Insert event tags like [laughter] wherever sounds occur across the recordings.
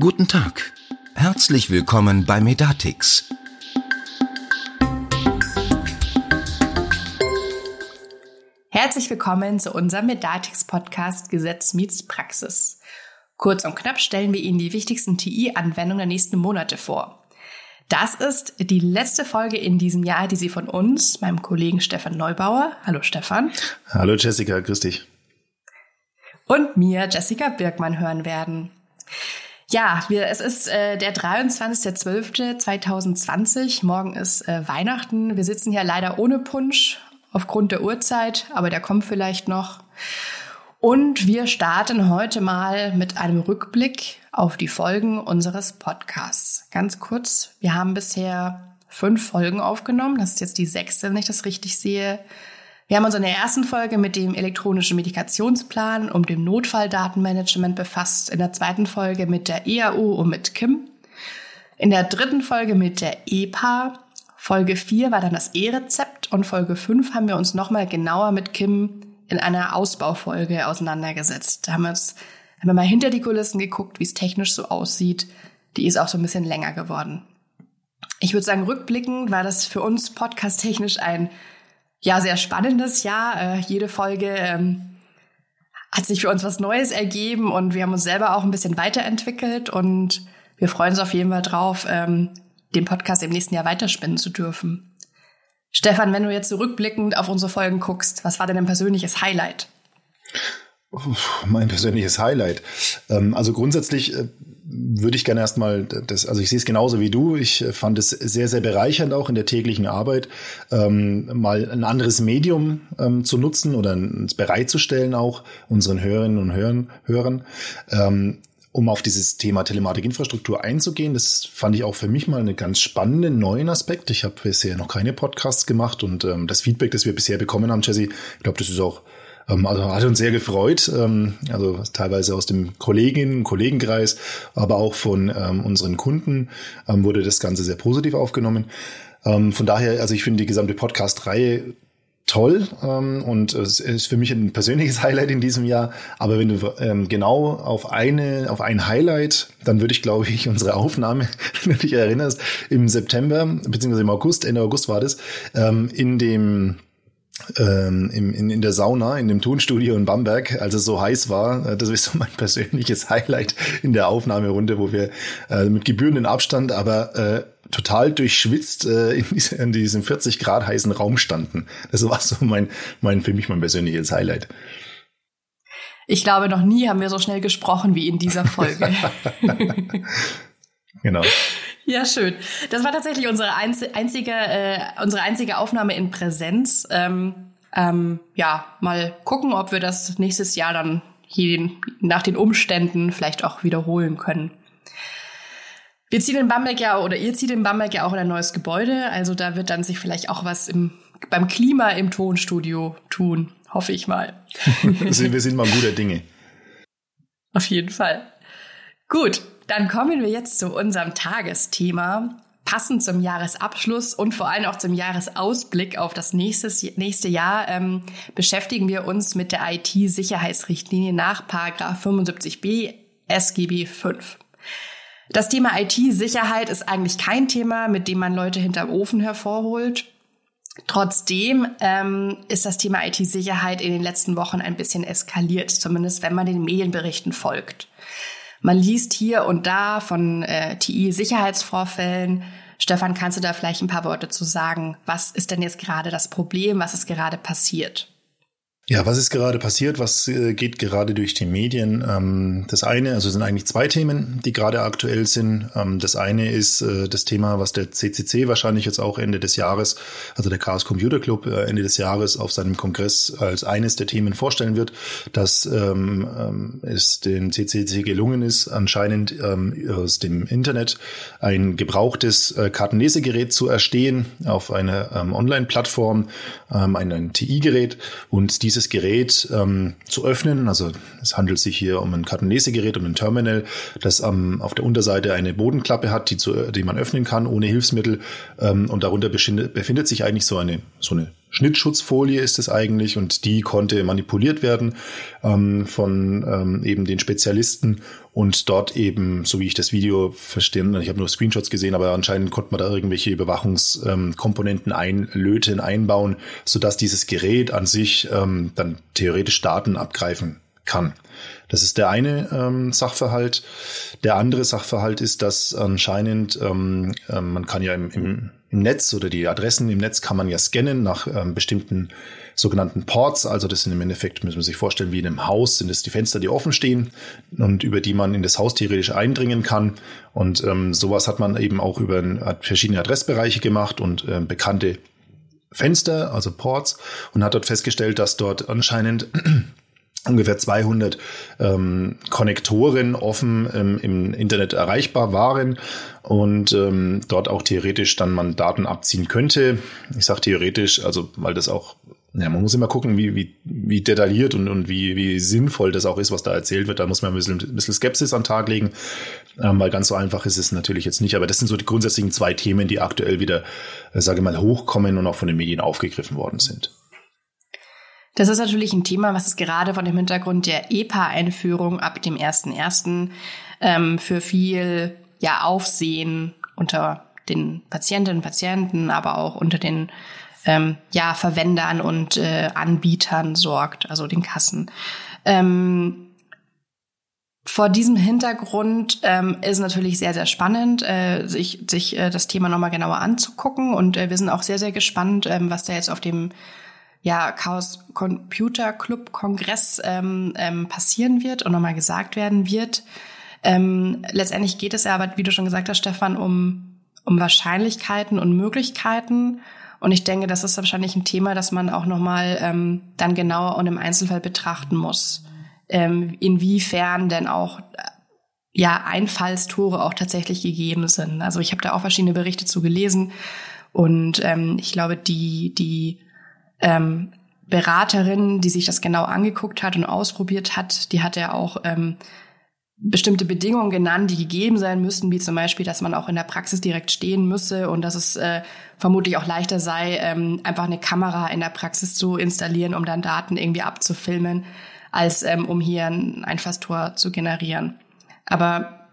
Guten Tag. Herzlich willkommen bei Medatix. Herzlich willkommen zu unserem Medatix Podcast Gesetz meets Praxis. Kurz und knapp stellen wir Ihnen die wichtigsten TI-Anwendungen der nächsten Monate vor. Das ist die letzte Folge in diesem Jahr, die Sie von uns, meinem Kollegen Stefan Neubauer, hallo Stefan. Hallo Jessica, grüß dich. Und mir, Jessica Birkmann, hören werden. Ja, wir, es ist äh, der 23.12.2020. Morgen ist äh, Weihnachten. Wir sitzen hier leider ohne Punsch aufgrund der Uhrzeit, aber der kommt vielleicht noch. Und wir starten heute mal mit einem Rückblick auf die Folgen unseres Podcasts. Ganz kurz, wir haben bisher fünf Folgen aufgenommen. Das ist jetzt die sechste, wenn ich das richtig sehe. Wir haben uns in der ersten Folge mit dem elektronischen Medikationsplan und dem Notfalldatenmanagement befasst, in der zweiten Folge mit der EAU und mit Kim, in der dritten Folge mit der EPA, Folge 4 war dann das E-Rezept und Folge 5 haben wir uns nochmal genauer mit Kim in einer Ausbaufolge auseinandergesetzt. Da haben wir uns haben wir mal hinter die Kulissen geguckt, wie es technisch so aussieht. Die ist auch so ein bisschen länger geworden. Ich würde sagen, rückblickend war das für uns podcast-technisch ein ja, sehr spannendes Jahr. Äh, jede Folge ähm, hat sich für uns was Neues ergeben und wir haben uns selber auch ein bisschen weiterentwickelt und wir freuen uns auf jeden Fall drauf, ähm, den Podcast im nächsten Jahr weiterspinnen zu dürfen. Stefan, wenn du jetzt zurückblickend auf unsere Folgen guckst, was war denn dein persönliches Highlight? Mein persönliches Highlight. Ähm, also grundsätzlich äh, würde ich gerne erstmal das, also ich sehe es genauso wie du. Ich fand es sehr, sehr bereichernd auch in der täglichen Arbeit, ähm, mal ein anderes Medium ähm, zu nutzen oder uns bereitzustellen auch unseren Hörerinnen und Hörern, Hörern. Ähm, um auf dieses Thema Telematikinfrastruktur einzugehen, das fand ich auch für mich mal einen ganz spannenden neuen Aspekt. Ich habe bisher noch keine Podcasts gemacht und ähm, das Feedback, das wir bisher bekommen haben, Jesse, ich glaube, das ist auch also hat uns sehr gefreut, ähm, also teilweise aus dem Kolleginnen- und Kollegenkreis, aber auch von ähm, unseren Kunden wurde das Ganze sehr positiv aufgenommen. Von daher, also ich finde die gesamte Podcast-Reihe toll ähm, und es ist für mich ein persönliches [laughs] Highlight in diesem Jahr. Aber wenn du ähm, genau auf eine auf ein Highlight, dann würde ich glaube ich unsere Aufnahme, [laughs] wenn du dich erinnerst, im September beziehungsweise im August, Ende August war das, ähm, in dem ähm, in, in der Sauna, in dem Tonstudio in Bamberg, als es so heiß war. Äh, das ist so mein [laughs] persönliches Highlight in der Aufnahmerunde, wo wir äh, mit gebührenden Abstand, aber äh, total durchschwitzt äh, in, diesem, in diesem 40 Grad heißen Raum standen. Das war so mein, mein für mich mein persönliches Highlight. Ich glaube, noch nie haben wir so schnell gesprochen wie in dieser Folge. [laughs] genau. Ja, schön. Das war tatsächlich unsere einzige, äh, unsere einzige Aufnahme in Präsenz. Ähm, ähm, ja, mal gucken, ob wir das nächstes Jahr dann hier nach den Umständen vielleicht auch wiederholen können. Wir ziehen in Bamberg ja, oder ihr zieht in Bamberg ja auch in ein neues Gebäude. Also da wird dann sich vielleicht auch was im, beim Klima im Tonstudio tun. Hoffe ich mal. [laughs] wir sind mal guter Dinge. Auf jeden Fall. Gut, dann kommen wir jetzt zu unserem Tagesthema. Passend zum Jahresabschluss und vor allem auch zum Jahresausblick auf das nächste, nächste Jahr ähm, beschäftigen wir uns mit der IT-Sicherheitsrichtlinie nach 75b SGB 5. Das Thema IT-Sicherheit ist eigentlich kein Thema, mit dem man Leute hinterm Ofen hervorholt. Trotzdem ähm, ist das Thema IT-Sicherheit in den letzten Wochen ein bisschen eskaliert, zumindest wenn man den Medienberichten folgt. Man liest hier und da von äh, TI-Sicherheitsvorfällen. Stefan, kannst du da vielleicht ein paar Worte zu sagen? Was ist denn jetzt gerade das Problem? Was ist gerade passiert? Ja, was ist gerade passiert? Was äh, geht gerade durch die Medien? Ähm, das eine, also sind eigentlich zwei Themen, die gerade aktuell sind. Ähm, das eine ist äh, das Thema, was der CCC wahrscheinlich jetzt auch Ende des Jahres, also der Chaos Computer Club äh, Ende des Jahres auf seinem Kongress als eines der Themen vorstellen wird, dass ähm, es dem CCC gelungen ist, anscheinend aus dem Internet ein gebrauchtes Kartenlesegerät zu erstehen auf einer Online-Plattform, ein, ein TI-Gerät und dieses dieses Gerät ähm, zu öffnen. Also es handelt sich hier um ein Kartenlesegerät, um ein Terminal, das ähm, auf der Unterseite eine Bodenklappe hat, die, zu, die man öffnen kann ohne Hilfsmittel. Ähm, und darunter befindet, sich eigentlich so eine, so eine Schnittschutzfolie ist es eigentlich und die konnte manipuliert werden ähm, von ähm, eben den Spezialisten und dort eben, so wie ich das Video verstehe, ich habe nur Screenshots gesehen, aber anscheinend konnte man da irgendwelche Überwachungskomponenten ähm, einlöten, einbauen, sodass dieses Gerät an sich ähm, dann theoretisch Daten abgreifen kann. Das ist der eine ähm, Sachverhalt. Der andere Sachverhalt ist, dass anscheinend, ähm, äh, man kann ja im, im, im Netz oder die Adressen im Netz kann man ja scannen nach ähm, bestimmten sogenannten Ports. Also das sind im Endeffekt, müssen wir sich vorstellen, wie in einem Haus sind es die Fenster, die offen stehen und über die man in das Haus theoretisch eindringen kann. Und ähm, sowas hat man eben auch über verschiedene Adressbereiche gemacht und äh, bekannte Fenster, also Ports, und hat dort festgestellt, dass dort anscheinend ungefähr 200 ähm, Konnektoren offen ähm, im Internet erreichbar waren und ähm, dort auch theoretisch dann man Daten abziehen könnte. Ich sage theoretisch, also weil das auch, ja, man muss immer gucken, wie, wie, wie detailliert und, und wie, wie sinnvoll das auch ist, was da erzählt wird. Da muss man ein bisschen, ein bisschen Skepsis an den Tag legen, ähm, weil ganz so einfach ist es natürlich jetzt nicht. Aber das sind so die grundsätzlichen zwei Themen, die aktuell wieder, äh, sage mal, hochkommen und auch von den Medien aufgegriffen worden sind. Das ist natürlich ein Thema, was es gerade von dem Hintergrund der EPA-Einführung ab dem 1.1. Ähm, für viel ja, Aufsehen unter den Patientinnen und Patienten, aber auch unter den ähm, ja, Verwendern und äh, Anbietern sorgt, also den Kassen. Ähm, vor diesem Hintergrund ähm, ist natürlich sehr, sehr spannend, äh, sich, sich äh, das Thema nochmal genauer anzugucken. Und äh, wir sind auch sehr, sehr gespannt, ähm, was da jetzt auf dem ja, Chaos Computer Club Kongress ähm, ähm, passieren wird und nochmal gesagt werden wird. Ähm, letztendlich geht es ja aber, wie du schon gesagt hast, Stefan, um, um Wahrscheinlichkeiten und Möglichkeiten. Und ich denke, das ist wahrscheinlich ein Thema, das man auch nochmal ähm, dann genauer und im Einzelfall betrachten muss. Ähm, inwiefern denn auch ja Einfallstore auch tatsächlich gegeben sind. Also ich habe da auch verschiedene Berichte zu gelesen und ähm, ich glaube, die die ähm, Beraterin, die sich das genau angeguckt hat und ausprobiert hat, die hat ja auch ähm, bestimmte Bedingungen genannt, die gegeben sein müssten, wie zum Beispiel, dass man auch in der Praxis direkt stehen müsse und dass es äh, vermutlich auch leichter sei, ähm, einfach eine Kamera in der Praxis zu installieren, um dann Daten irgendwie abzufilmen, als ähm, um hier ein Einfallstor zu generieren. Aber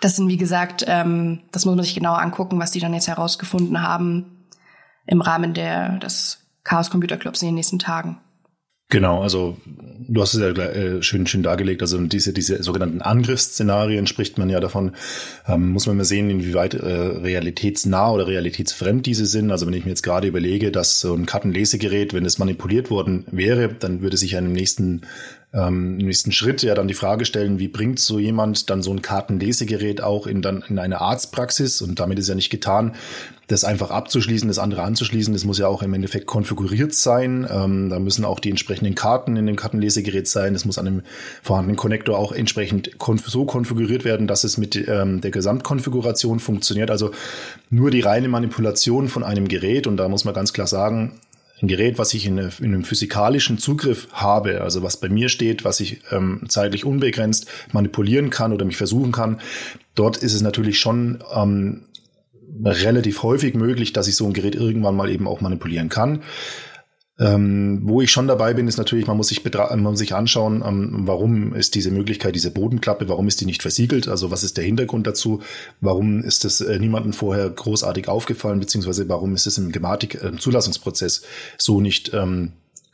das sind, wie gesagt, ähm, das muss man sich genauer angucken, was die dann jetzt herausgefunden haben im Rahmen der, des Chaos Computer Clubs in den nächsten Tagen. Genau, also du hast es ja äh, schön, schön dargelegt. Also diese, diese sogenannten Angriffsszenarien spricht man ja davon. Ähm, muss man mal sehen, inwieweit äh, realitätsnah oder realitätsfremd diese sind. Also wenn ich mir jetzt gerade überlege, dass so ein Kartenlesegerät, wenn es manipuliert worden wäre, dann würde sich ja im nächsten ähm, im nächsten Schritt ja dann die Frage stellen, wie bringt so jemand dann so ein Kartenlesegerät auch in dann in eine Arztpraxis und damit ist ja nicht getan, das einfach abzuschließen, das andere anzuschließen. Das muss ja auch im Endeffekt konfiguriert sein. Ähm, da müssen auch die entsprechenden Karten in dem Kartenlesegerät sein. Das muss an dem vorhandenen Konnektor auch entsprechend konf so konfiguriert werden, dass es mit ähm, der Gesamtkonfiguration funktioniert. Also nur die reine Manipulation von einem Gerät und da muss man ganz klar sagen, ein Gerät, was ich in, in, einem physikalischen Zugriff habe, also was bei mir steht, was ich ähm, zeitlich unbegrenzt manipulieren kann oder mich versuchen kann, dort ist es natürlich schon ähm, relativ häufig möglich, dass ich so ein Gerät irgendwann mal eben auch manipulieren kann. Ähm, wo ich schon dabei bin, ist natürlich, man muss sich, man muss sich anschauen, ähm, warum ist diese Möglichkeit, diese Bodenklappe, warum ist die nicht versiegelt? Also was ist der Hintergrund dazu? Warum ist das äh, niemandem vorher großartig aufgefallen, beziehungsweise warum ist es im Gematik-Zulassungsprozess äh, so nicht ähm,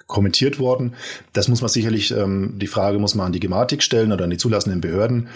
kommentiert worden? Das muss man sicherlich, ähm, die Frage muss man an die Gematik stellen oder an die zulassenden Behörden.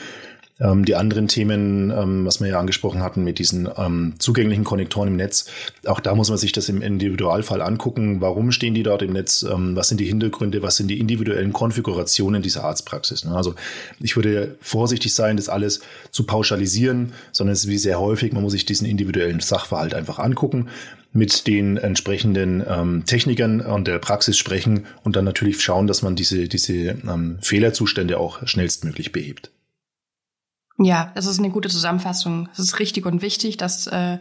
Ähm, die anderen Themen, ähm, was wir ja angesprochen hatten mit diesen ähm, zugänglichen Konnektoren im Netz, auch da muss man sich das im Individualfall angucken. Warum stehen die dort im Netz? Ähm, was sind die Hintergründe? Was sind die individuellen Konfigurationen dieser Arztpraxis? Ne? Also ich würde vorsichtig sein, das alles zu pauschalisieren, sondern es ist wie sehr häufig, man muss sich diesen individuellen Sachverhalt einfach angucken mit den entsprechenden ähm, Technikern und der Praxis sprechen und dann natürlich schauen, dass man diese, diese ähm, Fehlerzustände auch schnellstmöglich behebt. Ja, das ist eine gute Zusammenfassung. Es ist richtig und wichtig, dass äh,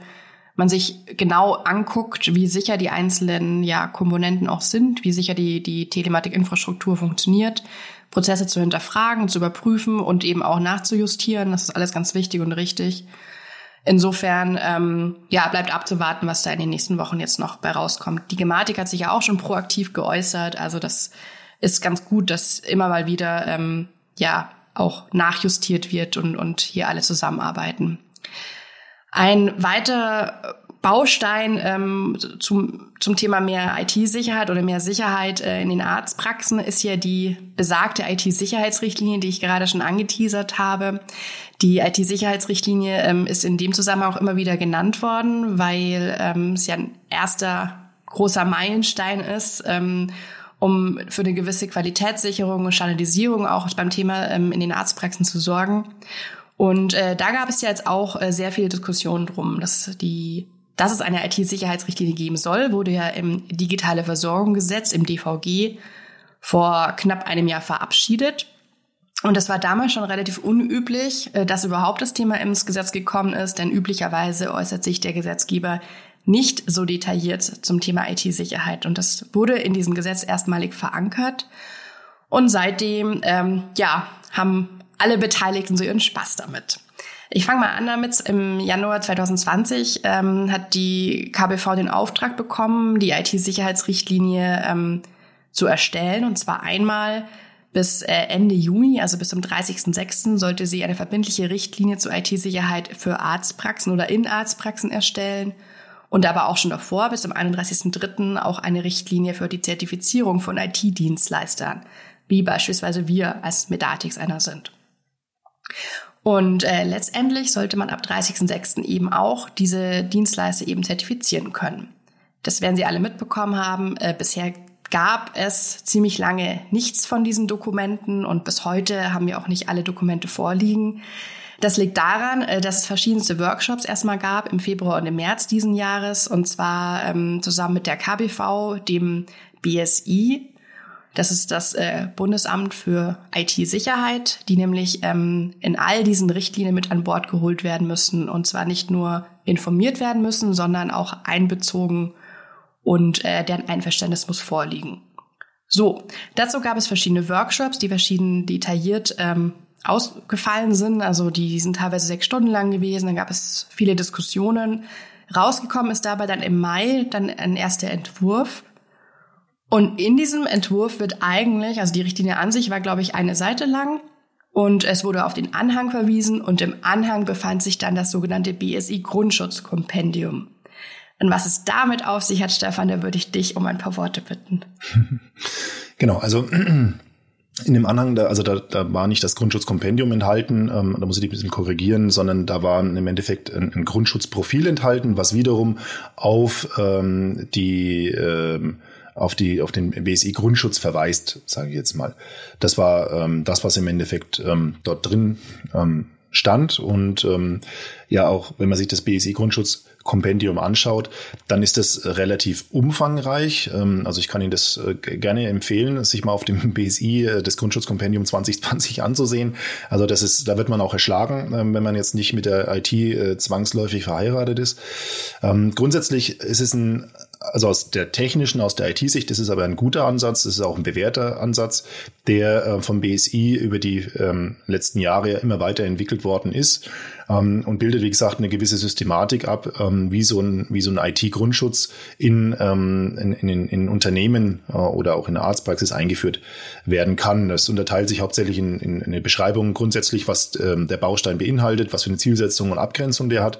man sich genau anguckt, wie sicher die einzelnen ja, Komponenten auch sind, wie sicher die, die Telematikinfrastruktur funktioniert, Prozesse zu hinterfragen, zu überprüfen und eben auch nachzujustieren. Das ist alles ganz wichtig und richtig. Insofern, ähm, ja, bleibt abzuwarten, was da in den nächsten Wochen jetzt noch bei rauskommt. Die Gematik hat sich ja auch schon proaktiv geäußert. Also das ist ganz gut, dass immer mal wieder, ähm, ja, auch nachjustiert wird und, und hier alle zusammenarbeiten. Ein weiterer Baustein ähm, zum, zum Thema mehr IT-Sicherheit oder mehr Sicherheit äh, in den Arztpraxen ist ja die besagte IT-Sicherheitsrichtlinie, die ich gerade schon angeteasert habe. Die IT-Sicherheitsrichtlinie ähm, ist in dem Zusammenhang auch immer wieder genannt worden, weil ähm, es ja ein erster großer Meilenstein ist, ähm, um für eine gewisse Qualitätssicherung und Standardisierung auch beim Thema ähm, in den Arztpraxen zu sorgen. Und äh, da gab es ja jetzt auch äh, sehr viele Diskussionen drum, dass die dass es eine IT-Sicherheitsrichtlinie geben soll, wurde ja im Digitale Versorgungsgesetz, im DVG, vor knapp einem Jahr verabschiedet. Und das war damals schon relativ unüblich, äh, dass überhaupt das Thema ins Gesetz gekommen ist, denn üblicherweise äußert sich der Gesetzgeber nicht so detailliert zum Thema IT-Sicherheit. Und das wurde in diesem Gesetz erstmalig verankert. Und seitdem, ähm, ja, haben alle Beteiligten so ihren Spaß damit. Ich fange mal an damit. Im Januar 2020 ähm, hat die KBV den Auftrag bekommen, die IT-Sicherheitsrichtlinie ähm, zu erstellen. Und zwar einmal bis äh, Ende Juni, also bis zum 30.06. sollte sie eine verbindliche Richtlinie zur IT-Sicherheit für Arztpraxen oder in Arztpraxen erstellen. Und aber auch schon davor, bis zum 31.03. auch eine Richtlinie für die Zertifizierung von IT-Dienstleistern, wie beispielsweise wir als Medatix einer sind. Und äh, letztendlich sollte man ab 30.06. eben auch diese Dienstleister eben zertifizieren können. Das werden Sie alle mitbekommen haben. Äh, bisher gab es ziemlich lange nichts von diesen Dokumenten und bis heute haben wir auch nicht alle Dokumente vorliegen. Das liegt daran, äh, dass es verschiedenste Workshops erstmal gab im Februar und im März diesen Jahres und zwar ähm, zusammen mit der KBV, dem BSI, das ist das äh, Bundesamt für IT-Sicherheit, die nämlich ähm, in all diesen Richtlinien mit an Bord geholt werden müssen und zwar nicht nur informiert werden müssen, sondern auch einbezogen und äh, deren Einverständnis muss vorliegen. So, dazu gab es verschiedene Workshops, die verschieden detailliert ähm, ausgefallen sind. Also die sind teilweise sechs Stunden lang gewesen. Dann gab es viele Diskussionen. Rausgekommen ist dabei dann im Mai dann ein erster Entwurf und in diesem Entwurf wird eigentlich, also die Richtlinie an sich war, glaube ich, eine Seite lang. Und es wurde auf den Anhang verwiesen und im Anhang befand sich dann das sogenannte BSI Grundschutzkompendium. Und was es damit auf sich hat, Stefan, da würde ich dich um ein paar Worte bitten. [laughs] Genau, also in dem Anhang, da, also da, da war nicht das Grundschutzkompendium enthalten, ähm, da muss ich ein bisschen korrigieren, sondern da war im Endeffekt ein, ein Grundschutzprofil enthalten, was wiederum auf ähm, die ähm, auf die auf den BSI Grundschutz verweist, sage ich jetzt mal. Das war ähm, das, was im Endeffekt ähm, dort drin ähm, stand und ähm, ja auch, wenn man sich das BSI Grundschutz Kompendium anschaut, dann ist das relativ umfangreich. Ähm, also ich kann Ihnen das äh, gerne empfehlen, sich mal auf dem [laughs] BSI äh, das Grundschutzkompendium 2020 anzusehen. Also das ist, da wird man auch erschlagen, ähm, wenn man jetzt nicht mit der IT äh, zwangsläufig verheiratet ist. Ähm, grundsätzlich ist es ein also aus der technischen, aus der IT-Sicht ist es aber ein guter Ansatz, das ist auch ein bewährter Ansatz, der vom BSI über die letzten Jahre immer weiterentwickelt worden ist ähm, und bildet, wie gesagt, eine gewisse Systematik ab, ähm, wie so ein, wie so ein IT-Grundschutz in, ähm, in, in, in Unternehmen äh, oder auch in der Arztpraxis eingeführt werden kann. Das unterteilt sich hauptsächlich in, in, in eine Beschreibung grundsätzlich, was ähm, der Baustein beinhaltet, was für eine Zielsetzung und Abgrenzung der hat.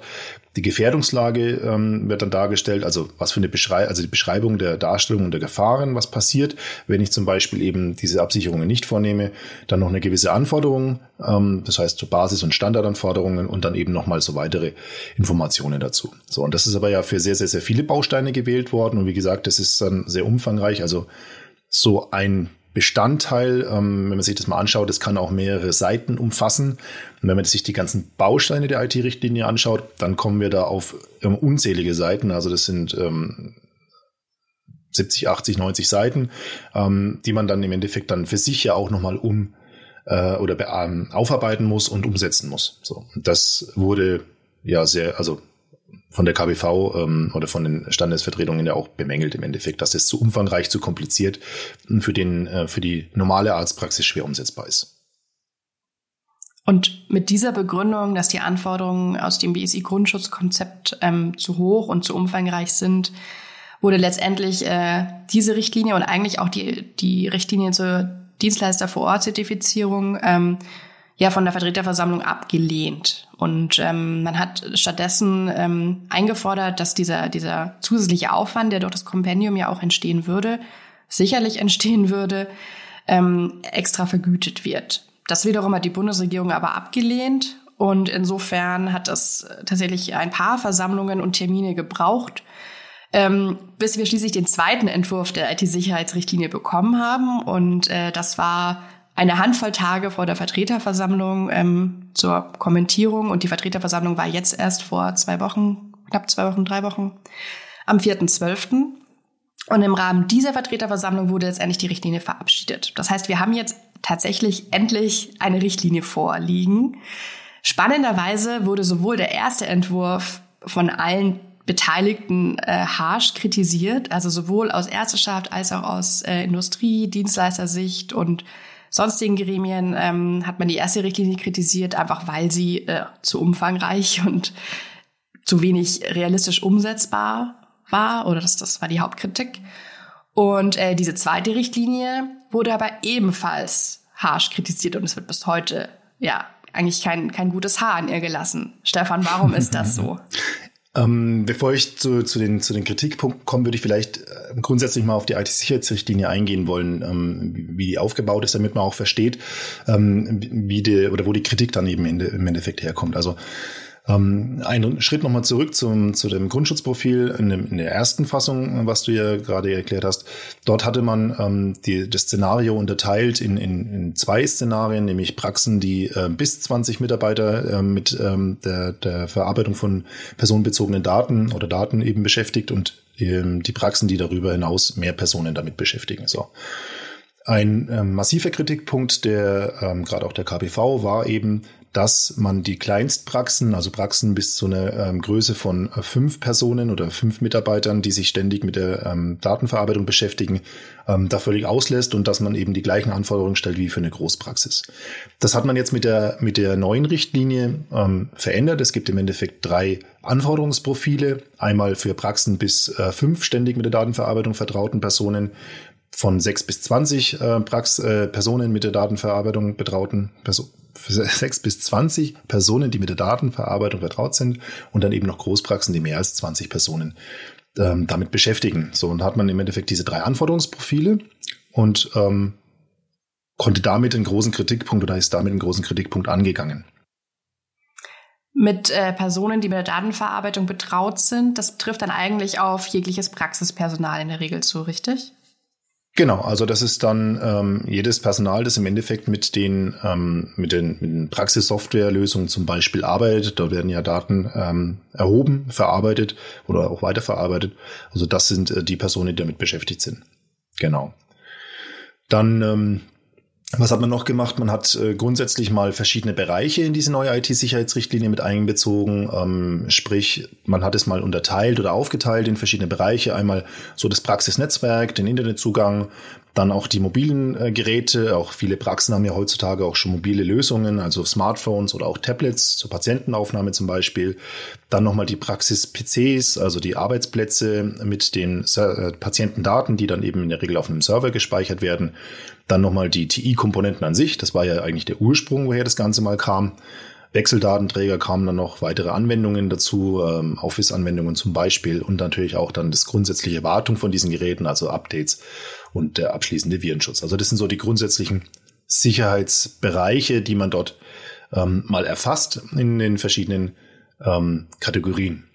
Die Gefährdungslage ähm, wird dann dargestellt, also was für eine Beschreibung, also die Beschreibung der Darstellung und der Gefahren, was passiert, wenn ich zum Beispiel eben diese Absicherungen nicht vornehme. Dann noch eine gewisse Anforderung, ähm, das heißt so Basis- und Standardanforderungen und dann eben nochmal so weitere Informationen dazu. So, und das ist aber ja für sehr, sehr, sehr viele Bausteine gewählt worden. Und wie gesagt, das ist dann sehr umfangreich. Also so ein Bestandteil, ähm, wenn man sich das mal anschaut, das kann auch mehrere Seiten umfassen. Und wenn man sich die ganzen Bausteine der IT-Richtlinie anschaut, dann kommen wir da auf ähm, unzählige Seiten. Also das sind ähm, 70, 80, 90 Seiten, ähm, die man dann im Endeffekt dann für sich ja auch nochmal um äh, oder ähm, aufarbeiten muss und umsetzen muss. So, das wurde ja sehr, also von der KBV ähm, oder von den Standesvertretungen ja auch bemängelt im Endeffekt, dass das zu umfangreich, zu kompliziert für den äh, für die normale Arztpraxis schwer umsetzbar ist. Und mit dieser Begründung, dass die Anforderungen aus dem BSI-Grundschutzkonzept ähm, zu hoch und zu umfangreich sind, wurde letztendlich äh, diese Richtlinie und eigentlich auch die, die Richtlinie zur Dienstleister vor Ort Zertifizierung ähm, ja von der Vertreterversammlung abgelehnt. Und ähm, man hat stattdessen ähm, eingefordert, dass dieser, dieser zusätzliche Aufwand, der durch das Kompendium ja auch entstehen würde, sicherlich entstehen würde, ähm, extra vergütet wird. Das wiederum hat die Bundesregierung aber abgelehnt. Und insofern hat es tatsächlich ein paar Versammlungen und Termine gebraucht, ähm, bis wir schließlich den zweiten Entwurf der IT-Sicherheitsrichtlinie bekommen haben. Und äh, das war eine Handvoll Tage vor der Vertreterversammlung ähm, zur Kommentierung und die Vertreterversammlung war jetzt erst vor zwei Wochen, knapp zwei Wochen, drei Wochen, am 4.12. Und im Rahmen dieser Vertreterversammlung wurde letztendlich die Richtlinie verabschiedet. Das heißt, wir haben jetzt tatsächlich endlich eine Richtlinie vorliegen. Spannenderweise wurde sowohl der erste Entwurf von allen Beteiligten äh, harsch kritisiert, also sowohl aus Ärzteschaft als auch aus äh, Industrie, Dienstleistersicht und sonstigen Gremien ähm, hat man die erste Richtlinie kritisiert, einfach weil sie äh, zu umfangreich [laughs] und zu wenig realistisch umsetzbar war, oder das, das war die Hauptkritik. Und äh, diese zweite Richtlinie wurde aber ebenfalls harsch kritisiert und es wird bis heute, ja, eigentlich kein, kein gutes Haar an ihr gelassen. Stefan, warum ist das [laughs] so? Ähm, bevor ich zu, zu, den, zu den Kritikpunkten komme, würde ich vielleicht äh, grundsätzlich mal auf die IT-Sicherheitsrichtlinie eingehen wollen, ähm, wie, die aufgebaut ist, damit man auch versteht, ähm, wie die, oder wo die Kritik dann eben de, im Endeffekt herkommt. Also ähm, einen Schritt nochmal zurück zum, zu dem Grundschutzprofil in, dem, in, der ersten Fassung, was du ja gerade erklärt hast. Dort hatte man ähm, die, das Szenario unterteilt in, in, in zwei Szenarien, nämlich Praxen, die äh, bis 20 Mitarbeiter äh, mit ähm, der, der Verarbeitung von personenbezogenen Daten oder Daten eben beschäftigt und ähm, die Praxen, die darüber hinaus mehr Personen damit beschäftigen. So. Ein ähm, massiver Kritikpunkt der ähm, gerade auch der KBV war eben, dass man die Kleinstpraxen, also Praxen bis zu einer ähm, Größe von äh, fünf Personen oder fünf Mitarbeitern, die sich ständig mit der ähm, Datenverarbeitung beschäftigen, ähm, da völlig auslässt und dass man eben die gleichen Anforderungen stellt wie für eine Großpraxis. Das hat man jetzt mit der, mit der neuen Richtlinie ähm, verändert. Es gibt im Endeffekt drei Anforderungsprofile. Einmal für Praxen bis äh, fünf ständig mit der Datenverarbeitung vertrauten Personen von sechs bis zwanzig äh, Prax äh, Personen mit der Datenverarbeitung betrauten Personen sechs bis zwanzig Personen, die mit der Datenverarbeitung vertraut sind und dann eben noch Großpraxen, die mehr als 20 Personen ähm, damit beschäftigen. So, und hat man im Endeffekt diese drei Anforderungsprofile und ähm, konnte damit einen großen Kritikpunkt oder ist damit einen großen Kritikpunkt angegangen. Mit äh, Personen, die mit der Datenverarbeitung betraut sind, das trifft dann eigentlich auf jegliches Praxispersonal in der Regel zu, richtig? Genau, also das ist dann ähm, jedes Personal, das im Endeffekt mit den ähm, mit den, mit den Praxissoftwarelösungen zum Beispiel arbeitet. Da werden ja Daten ähm, erhoben, verarbeitet oder auch weiterverarbeitet. Also das sind äh, die Personen, die damit beschäftigt sind. Genau. Dann ähm, was hat man noch gemacht? Man hat äh, grundsätzlich mal verschiedene Bereiche in diese neue IT-Sicherheitsrichtlinie mit einbezogen. Ähm, sprich, man hat es mal unterteilt oder aufgeteilt in verschiedene Bereiche. Einmal so das Praxisnetzwerk, den Internetzugang, dann auch die mobilen äh, Geräte. Auch viele Praxen haben ja heutzutage auch schon mobile Lösungen, also Smartphones oder auch Tablets zur Patientenaufnahme zum Beispiel. Dann nochmal die Praxis-PCs, also die Arbeitsplätze mit den äh, Patientendaten, die dann eben in der Regel auf einem Server gespeichert werden. Dann nochmal die TI-Komponenten an sich. Das war ja eigentlich der Ursprung, woher das Ganze mal kam. Wechseldatenträger kamen dann noch weitere Anwendungen dazu, ähm, Office-Anwendungen zum Beispiel und natürlich auch dann das grundsätzliche Wartung von diesen Geräten, also Updates und der abschließende Virenschutz. Also das sind so die grundsätzlichen Sicherheitsbereiche, die man dort ähm, mal erfasst in den verschiedenen ähm, Kategorien.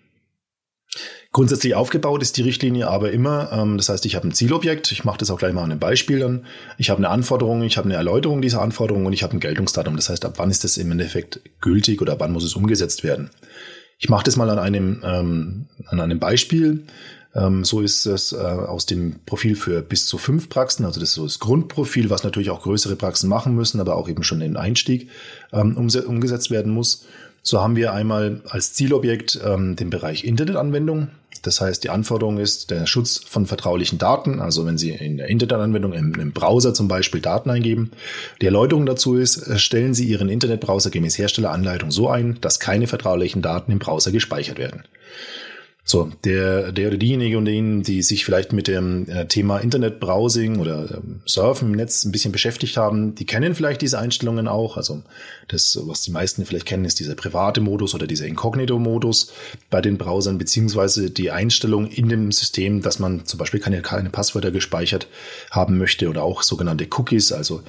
Grundsätzlich aufgebaut ist die Richtlinie aber immer, ähm, das heißt, ich habe ein Zielobjekt, ich mache das auch gleich mal an einem Beispiel dann, ich habe eine Anforderung, ich habe eine Erläuterung dieser Anforderung und ich habe ein Geltungsdatum, das heißt, ab wann ist das im Endeffekt gültig oder wann muss es umgesetzt werden. Ich mache das mal an einem, ähm, an einem Beispiel. Ähm, so ist es äh, aus dem Profil für bis zu fünf Praxen, also das ist so das Grundprofil, was natürlich auch größere Praxen machen müssen, aber auch eben schon den Einstieg ähm, umgesetzt werden muss. So haben wir einmal als Zielobjekt ähm, den Bereich Internetanwendung. Das heißt, die Anforderung ist der Schutz von vertraulichen Daten. Also wenn Sie in der Internetanwendung im, im Browser zum Beispiel Daten eingeben. Die Erläuterung dazu ist, äh, stellen Sie Ihren Internetbrowser gemäß Herstelleranleitung so ein, dass keine vertraulichen Daten im Browser gespeichert werden. So, der, der oder diejenige und denen, die sich vielleicht mit dem äh, Thema Internetbrowsing oder ähm, Surfen im Netz ein bisschen beschäftigt haben, die kennen vielleicht diese Einstellungen auch. Also das, was die meisten vielleicht kennen, ist dieser private Modus oder dieser Inkognito-Modus bei den Browsern, beziehungsweise die Einstellung in dem System, dass man zum Beispiel keine, keine Passwörter gespeichert haben möchte oder auch sogenannte Cookies, also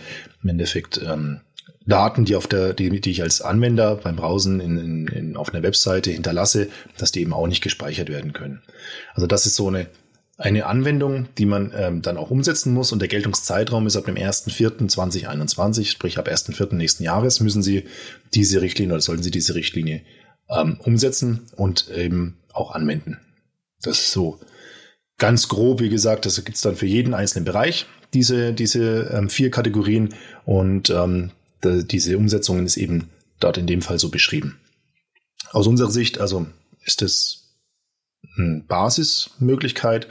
im Endeffekt ähm, Daten, die auf der, die, die ich als Anwender beim Browsen in, in, in, auf einer Webseite hinterlasse, dass die eben auch nicht gespeichert werden können. Also das ist so eine, eine Anwendung, die man ähm, dann auch umsetzen muss und der Geltungszeitraum ist ab dem 1.4.2021, sprich ab 1.4. nächsten Jahres müssen Sie diese Richtlinie oder sollten Sie diese Richtlinie ähm, umsetzen und eben auch anwenden. Das ist so ganz grob, wie gesagt, das gibt's dann für jeden einzelnen Bereich, diese, diese ähm, vier Kategorien und ähm, diese Umsetzung ist eben dort in dem Fall so beschrieben. Aus unserer Sicht, also ist es eine Basismöglichkeit,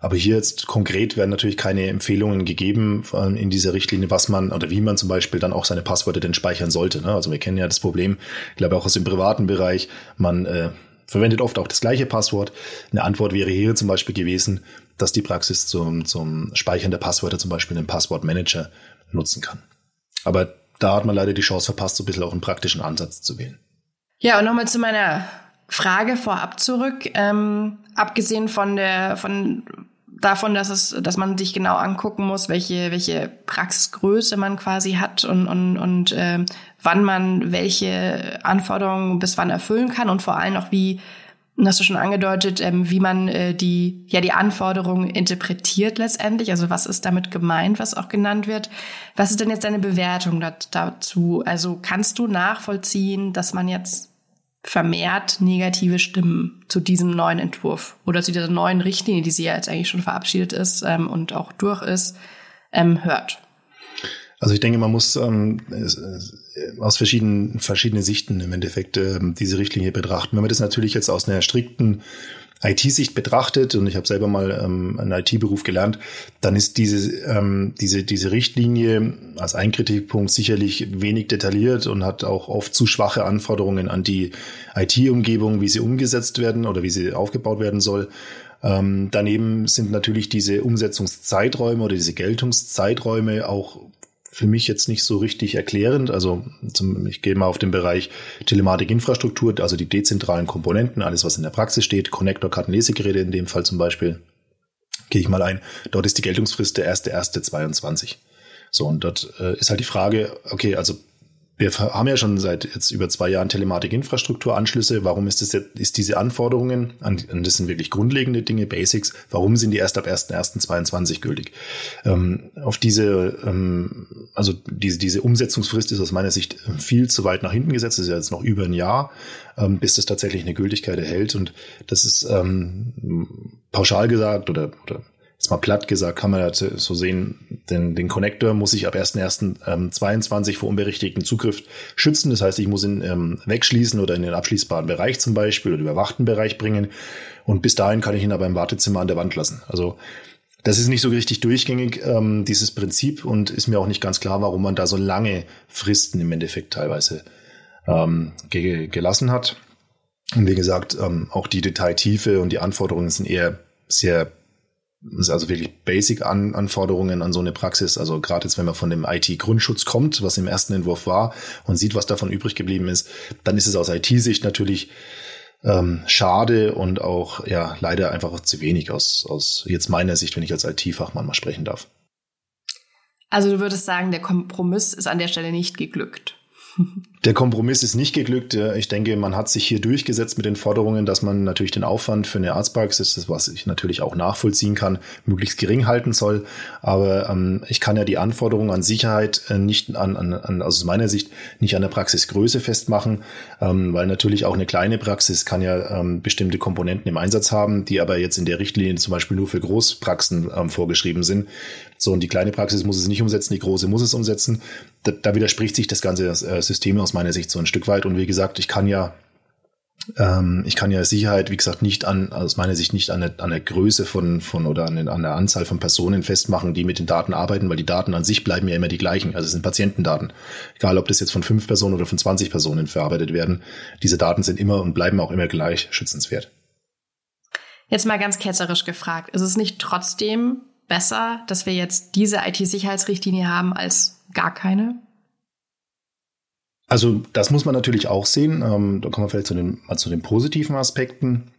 aber hier jetzt konkret werden natürlich keine Empfehlungen gegeben in dieser Richtlinie, was man oder wie man zum Beispiel dann auch seine Passwörter denn speichern sollte. Ne? Also wir kennen ja das Problem, ich glaube auch aus dem privaten Bereich, man äh, verwendet oft auch das gleiche Passwort. Eine Antwort wäre hier zum Beispiel gewesen, dass die Praxis zum, zum Speichern der Passwörter zum Beispiel einen Passwortmanager nutzen kann. Aber da hat man leider die Chance verpasst, so ein bisschen auch einen praktischen Ansatz zu wählen. Ja, und nochmal zu meiner Frage vorab zurück. Ähm, abgesehen von der, von davon, dass es, dass man sich genau angucken muss, welche, welche Praxisgröße man quasi hat und, und, und äh, wann man welche Anforderungen bis wann erfüllen kann und vor allem auch wie hast du schon angedeutet, ähm, wie man äh, die, ja, die Anforderungen interpretiert letztendlich. Also was ist damit gemeint, was auch genannt wird. Was ist denn jetzt deine Bewertung dazu? Also kannst du nachvollziehen, dass man jetzt vermehrt negative Stimmen zu diesem neuen Entwurf oder zu dieser neuen Richtlinie, die sie ja jetzt eigentlich schon verabschiedet ist ähm, und auch durch ist, ähm, hört? Also ich denke, man muss ähm, aus verschiedenen verschiedene Sichten im Endeffekt ähm, diese Richtlinie betrachten. Wenn man das natürlich jetzt aus einer strikten IT-Sicht betrachtet, und ich habe selber mal ähm, einen IT-Beruf gelernt, dann ist diese, ähm, diese, diese Richtlinie als ein Kritikpunkt sicherlich wenig detailliert und hat auch oft zu schwache Anforderungen an die IT-Umgebung, wie sie umgesetzt werden oder wie sie aufgebaut werden soll. Ähm, daneben sind natürlich diese Umsetzungszeiträume oder diese Geltungszeiträume auch für mich jetzt nicht so richtig erklärend. Also zum, ich gehe mal auf den Bereich Telematikinfrastruktur, also die dezentralen Komponenten, alles was in der Praxis steht, Connector, Kartenlesegeräte in dem Fall zum Beispiel, gehe ich mal ein. Dort ist die Geltungsfrist der 1.1.22. So, und dort äh, ist halt die Frage, okay, also wir haben ja schon seit jetzt über zwei Jahren Telematik-Infrastrukturanschlüsse. Warum ist das jetzt, ist diese Anforderungen, und das sind wirklich grundlegende Dinge, Basics, warum sind die erst ab 1.1.22 gültig? Ähm, auf diese, ähm, also diese, diese Umsetzungsfrist ist aus meiner Sicht viel zu weit nach hinten gesetzt. Das ist ja jetzt noch über ein Jahr, ähm, bis das tatsächlich eine Gültigkeit erhält. Und das ist ähm, pauschal gesagt oder, oder jetzt mal platt gesagt, kann man das so sehen, denn den Connector muss ich ab 1.1.22 vor unberechtigten Zugriff schützen. Das heißt, ich muss ihn ähm, wegschließen oder in den abschließbaren Bereich zum Beispiel oder überwachten Bereich bringen. Und bis dahin kann ich ihn aber im Wartezimmer an der Wand lassen. Also das ist nicht so richtig durchgängig, ähm, dieses Prinzip, und ist mir auch nicht ganz klar, warum man da so lange Fristen im Endeffekt teilweise ähm, ge gelassen hat. Und wie gesagt, ähm, auch die Detailtiefe und die Anforderungen sind eher sehr ist also wirklich Basic-Anforderungen an so eine Praxis. Also gerade jetzt, wenn man von dem IT-Grundschutz kommt, was im ersten Entwurf war, und sieht, was davon übrig geblieben ist, dann ist es aus IT-Sicht natürlich ähm, schade und auch ja leider einfach zu wenig aus, aus jetzt meiner Sicht, wenn ich als IT-Fachmann mal sprechen darf. Also du würdest sagen, der Kompromiss ist an der Stelle nicht geglückt. [laughs] Der Kompromiss ist nicht geglückt. Ich denke, man hat sich hier durchgesetzt mit den Forderungen, dass man natürlich den Aufwand für eine Arztpraxis, was ich natürlich auch nachvollziehen kann, möglichst gering halten soll. Aber ähm, ich kann ja die Anforderungen an Sicherheit äh, nicht an, an, an, also aus meiner Sicht nicht an der Praxisgröße festmachen, ähm, weil natürlich auch eine kleine Praxis kann ja ähm, bestimmte Komponenten im Einsatz haben, die aber jetzt in der Richtlinie zum Beispiel nur für Großpraxen ähm, vorgeschrieben sind. So, und die kleine Praxis muss es nicht umsetzen, die große muss es umsetzen. Da, da widerspricht sich das ganze äh, System aus meiner Sicht so ein Stück weit. Und wie gesagt, ich kann ja Ähm, ich kann ja Sicherheit, wie gesagt, nicht an, aus meiner Sicht nicht an der, an der Größe von, von oder an, an der Anzahl von Personen festmachen, die mit den Daten arbeiten, weil die Daten an sich bleiben ja immer die gleichen. Also es sind Patientendaten. Egal, ob das jetzt von fünf Personen oder von 20 Personen verarbeitet werden. Diese Daten sind immer und bleiben auch immer gleich schützenswert. Jetzt mal ganz ketzerisch gefragt. Ist es nicht trotzdem besser, dass wir jetzt diese IT-Sicherheitsrichtlinie haben als gar keine? Also das muss man natürlich auch sehen. Ähm, da kommen wir vielleicht zu den, mal zu den positiven Aspekten.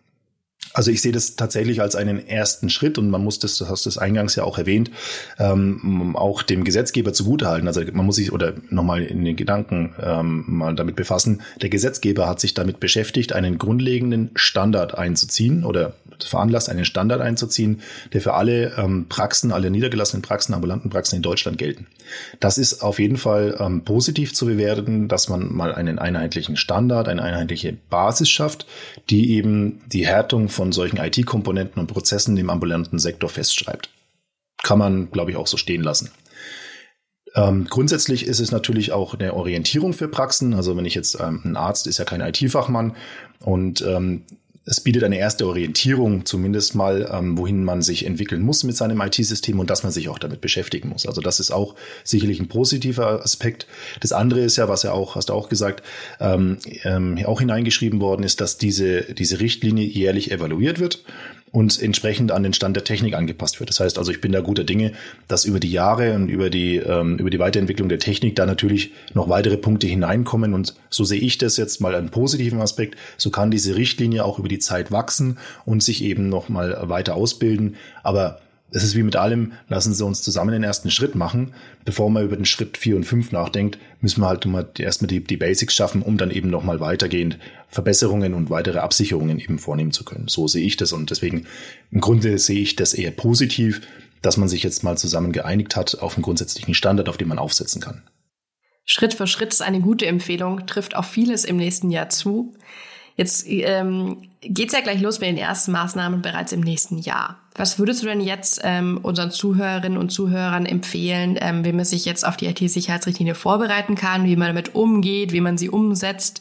Also ich sehe das tatsächlich als einen ersten Schritt und man muss das, du hast das eingangs ja auch erwähnt, ähm, auch dem Gesetzgeber zugutehalten. Also man muss sich oder nochmal in den Gedanken ähm, mal damit befassen. Der Gesetzgeber hat sich damit beschäftigt, einen grundlegenden Standard einzuziehen oder veranlasst, einen Standard einzuziehen, der für alle ähm, Praxen, alle niedergelassenen Praxen, ambulanten Praxen in Deutschland gelten. Das ist auf jeden Fall ähm, positiv zu bewerten, dass man mal einen einheitlichen Standard, eine einheitliche Basis schafft, die eben die Härtung von solchen IT-Komponenten und Prozessen im ambulanten Sektor festschreibt. Kann man, glaube ich, auch so stehen lassen. Ähm, grundsätzlich ist es natürlich auch eine Orientierung für Praxen. Also wenn ich jetzt ähm, ein Arzt ist ja kein IT-Fachmann und ähm, es bietet eine erste Orientierung, zumindest mal, ähm, wohin man sich entwickeln muss mit seinem IT-System und dass man sich auch damit beschäftigen muss. Also das ist auch sicherlich ein positiver Aspekt. Das andere ist ja, was ja auch, hast du auch gesagt, ähm, ähm, auch hineingeschrieben worden ist, dass diese, diese Richtlinie jährlich evaluiert wird und entsprechend an den Stand der Technik angepasst wird. Das heißt also, ich bin da guter Dinge, dass über die Jahre und über die, ähm, über die Weiterentwicklung der Technik da natürlich noch weitere Punkte hineinkommen. Und so sehe ich das jetzt mal einen positiven Aspekt. So kann diese Richtlinie auch über die Zeit wachsen und sich eben noch mal weiter ausbilden. Aber es ist wie mit allem, lassen Sie uns zusammen den ersten Schritt machen. Bevor man über den Schritt vier und fünf nachdenkt, müssen wir halt mal erstmal die, die Basics schaffen, um dann eben nochmal weitergehend Verbesserungen und weitere Absicherungen eben vornehmen zu können. So sehe ich das und deswegen im Grunde sehe ich das eher positiv, dass man sich jetzt mal zusammen geeinigt hat auf einen grundsätzlichen Standard, auf den man aufsetzen kann. Schritt für Schritt ist eine gute Empfehlung, trifft auf vieles im nächsten Jahr zu. Jetzt ähm, geht's ja gleich los mit den ersten Maßnahmen bereits im nächsten Jahr. Was würdest du denn jetzt ähm, unseren Zuhörerinnen und Zuhörern empfehlen, ähm, wie man sich jetzt auf die IT-Sicherheitsrichtlinie vorbereiten kann, wie man damit umgeht, wie man sie umsetzt?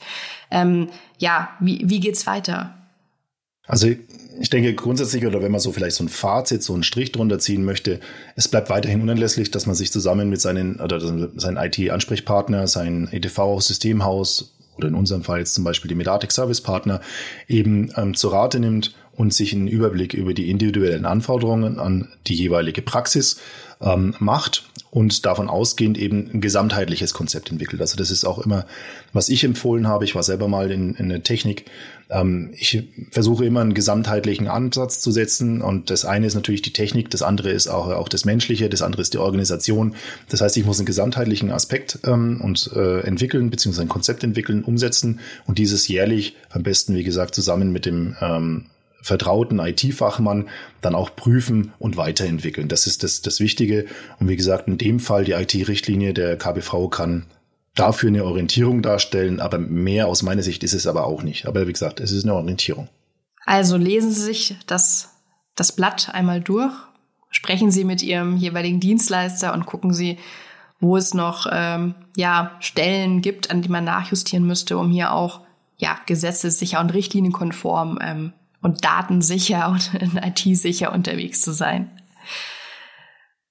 Ähm, ja, wie, wie geht's weiter? Also ich denke grundsätzlich, oder wenn man so vielleicht so ein Fazit, so einen Strich drunter ziehen möchte, es bleibt weiterhin unerlässlich, dass man sich zusammen mit seinen, oder seinen IT-Ansprechpartner, sein EDV-Systemhaus oder in unserem Fall jetzt zum Beispiel die Medatic Service Partner eben ähm, zu Rate nimmt und sich einen Überblick über die individuellen Anforderungen an die jeweilige Praxis ähm, macht und davon ausgehend eben ein gesamtheitliches Konzept entwickelt. Also das ist auch immer, was ich empfohlen habe. Ich war selber mal in, in der Technik. Ähm, ich versuche immer einen gesamtheitlichen Ansatz zu setzen und das eine ist natürlich die Technik, das andere ist auch, auch das Menschliche, das andere ist die Organisation. Das heißt, ich muss einen gesamtheitlichen Aspekt ähm, und äh, entwickeln, beziehungsweise ein Konzept entwickeln, umsetzen und dieses jährlich am besten, wie gesagt, zusammen mit dem ähm, vertrauten IT-Fachmann dann auch prüfen und weiterentwickeln. Das ist das, das Wichtige. Und wie gesagt, in dem Fall die IT-Richtlinie der KBV kann dafür eine Orientierung darstellen, aber mehr aus meiner Sicht ist es aber auch nicht. Aber wie gesagt, es ist eine Orientierung. Also lesen Sie sich das, das Blatt einmal durch, sprechen Sie mit Ihrem jeweiligen Dienstleister und gucken Sie, wo es noch ähm, ja, Stellen gibt, an die man nachjustieren müsste, um hier auch ja, gesetzessicher und richtlinienkonform ähm, und datensicher und [laughs] IT-sicher unterwegs zu sein.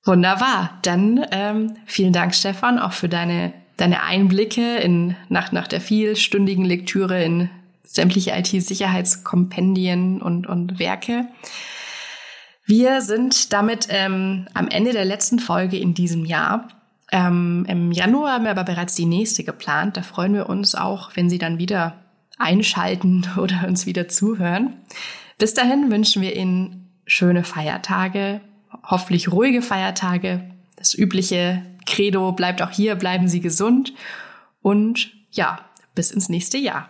Wunderbar. Dann ähm, vielen Dank, Stefan, auch für deine, deine Einblicke in, nach, nach der vielstündigen Lektüre in sämtliche IT-Sicherheitskompendien und, und Werke. Wir sind damit ähm, am Ende der letzten Folge in diesem Jahr. Ähm, Im Januar haben wir aber bereits die nächste geplant. Da freuen wir uns auch, wenn Sie dann wieder einschalten [laughs] oder uns wieder zuhören. Bis dahin wünschen wir Ihnen schöne Feiertage, hoffentlich ruhige Feiertage. Das übliche Credo bleibt auch hier, bleiben Sie gesund und ja, bis ins nächste Jahr.